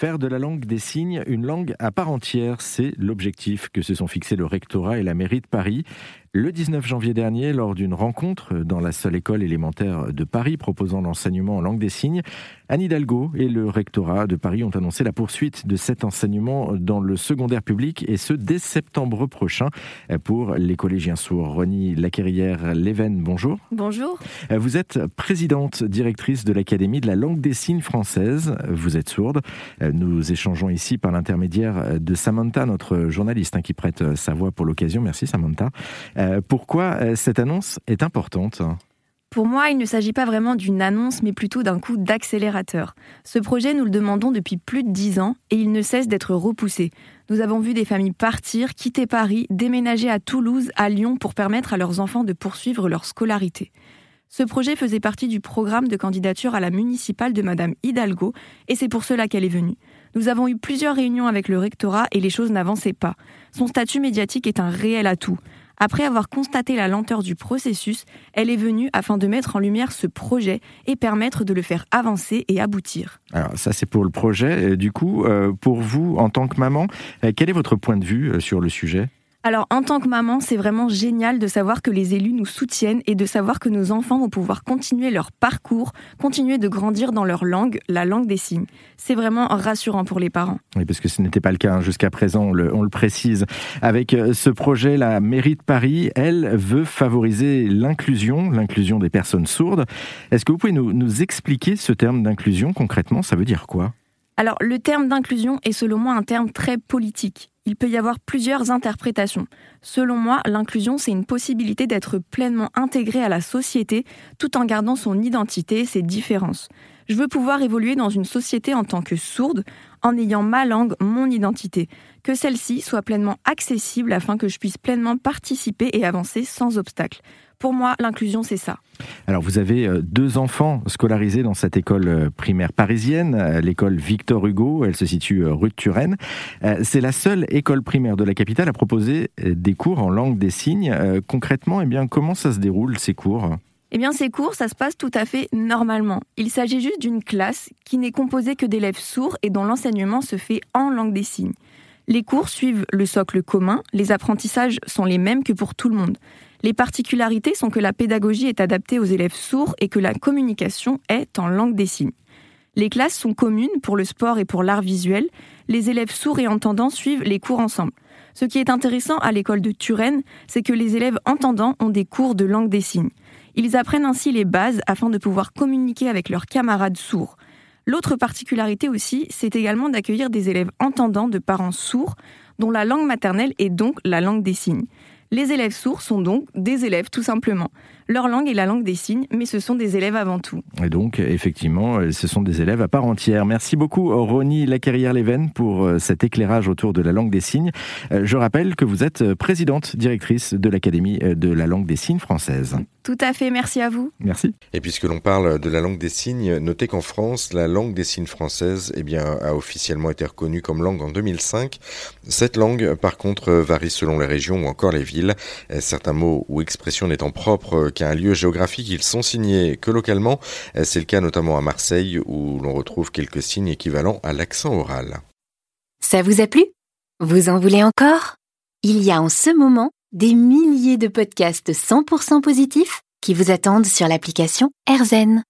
Faire de la langue des signes une langue à part entière, c'est l'objectif que se sont fixés le rectorat et la mairie de Paris. Le 19 janvier dernier, lors d'une rencontre dans la seule école élémentaire de Paris proposant l'enseignement en langue des signes, Anne Hidalgo et le rectorat de Paris ont annoncé la poursuite de cet enseignement dans le secondaire public et ce dès septembre prochain pour les collégiens sourds. Rony Laquerrière Leven, bonjour. Bonjour. Vous êtes présidente directrice de l'Académie de la langue des signes française. Vous êtes sourde. Nous échangeons ici par l'intermédiaire de Samantha, notre journaliste hein, qui prête sa voix pour l'occasion. Merci Samantha. Euh, pourquoi euh, cette annonce est importante? Pour moi, il ne s'agit pas vraiment d'une annonce, mais plutôt d'un coup d'accélérateur. Ce projet, nous le demandons depuis plus de dix ans et il ne cesse d'être repoussé. Nous avons vu des familles partir, quitter Paris, déménager à Toulouse, à Lyon pour permettre à leurs enfants de poursuivre leur scolarité. Ce projet faisait partie du programme de candidature à la municipale de Madame Hidalgo et c'est pour cela qu'elle est venue. Nous avons eu plusieurs réunions avec le rectorat et les choses n'avançaient pas. Son statut médiatique est un réel atout. Après avoir constaté la lenteur du processus, elle est venue afin de mettre en lumière ce projet et permettre de le faire avancer et aboutir. Alors ça c'est pour le projet. Du coup, euh, pour vous en tant que maman, euh, quel est votre point de vue euh, sur le sujet? Alors, en tant que maman, c'est vraiment génial de savoir que les élus nous soutiennent et de savoir que nos enfants vont pouvoir continuer leur parcours, continuer de grandir dans leur langue, la langue des signes. C'est vraiment rassurant pour les parents. Oui, parce que ce n'était pas le cas hein, jusqu'à présent, on le, on le, précise. Avec euh, ce projet, la mairie de Paris, elle, veut favoriser l'inclusion, l'inclusion des personnes sourdes. Est-ce que vous pouvez nous, nous expliquer ce terme d'inclusion concrètement? Ça veut dire quoi? Alors, le terme d'inclusion est selon moi un terme très politique il peut y avoir plusieurs interprétations. Selon moi, l'inclusion, c'est une possibilité d'être pleinement intégré à la société tout en gardant son identité, ses différences. Je veux pouvoir évoluer dans une société en tant que sourde, en ayant ma langue, mon identité, que celle-ci soit pleinement accessible afin que je puisse pleinement participer et avancer sans obstacle. Pour moi, l'inclusion, c'est ça. Alors, vous avez euh, deux enfants scolarisés dans cette école euh, primaire parisienne, euh, l'école Victor Hugo. Elle se situe rue de Turenne. C'est la seule école primaire de la capitale à proposer des cours en langue des signes. Concrètement, eh bien, comment ça se déroule, ces cours? Eh bien, ces cours, ça se passe tout à fait normalement. Il s'agit juste d'une classe qui n'est composée que d'élèves sourds et dont l'enseignement se fait en langue des signes. Les cours suivent le socle commun, les apprentissages sont les mêmes que pour tout le monde. Les particularités sont que la pédagogie est adaptée aux élèves sourds et que la communication est en langue des signes. Les classes sont communes pour le sport et pour l'art visuel. Les élèves sourds et entendants suivent les cours ensemble. Ce qui est intéressant à l'école de Turenne, c'est que les élèves entendants ont des cours de langue des signes. Ils apprennent ainsi les bases afin de pouvoir communiquer avec leurs camarades sourds. L'autre particularité aussi, c'est également d'accueillir des élèves entendants de parents sourds, dont la langue maternelle est donc la langue des signes. Les élèves sourds sont donc des élèves tout simplement. Leur langue est la langue des signes, mais ce sont des élèves avant tout. Et donc, effectivement, ce sont des élèves à part entière. Merci beaucoup, Ronnie Lacarrière-Léven, pour euh, cet éclairage autour de la langue des signes. Euh, je rappelle que vous êtes présidente directrice de l'Académie euh, de la langue des signes française. Tout à fait, merci à vous. Merci. Et puisque l'on parle de la langue des signes, notez qu'en France, la langue des signes française eh bien, a officiellement été reconnue comme langue en 2005. Cette langue, par contre, varie selon les régions ou encore les villes. Certains mots ou expressions n'étant propres un lieu géographique, ils sont signés que localement. C'est le cas notamment à Marseille où l'on retrouve quelques signes équivalents à l'accent oral. Ça vous a plu? Vous en voulez encore? Il y a en ce moment des milliers de podcasts 100% positifs qui vous attendent sur l'application AirZen.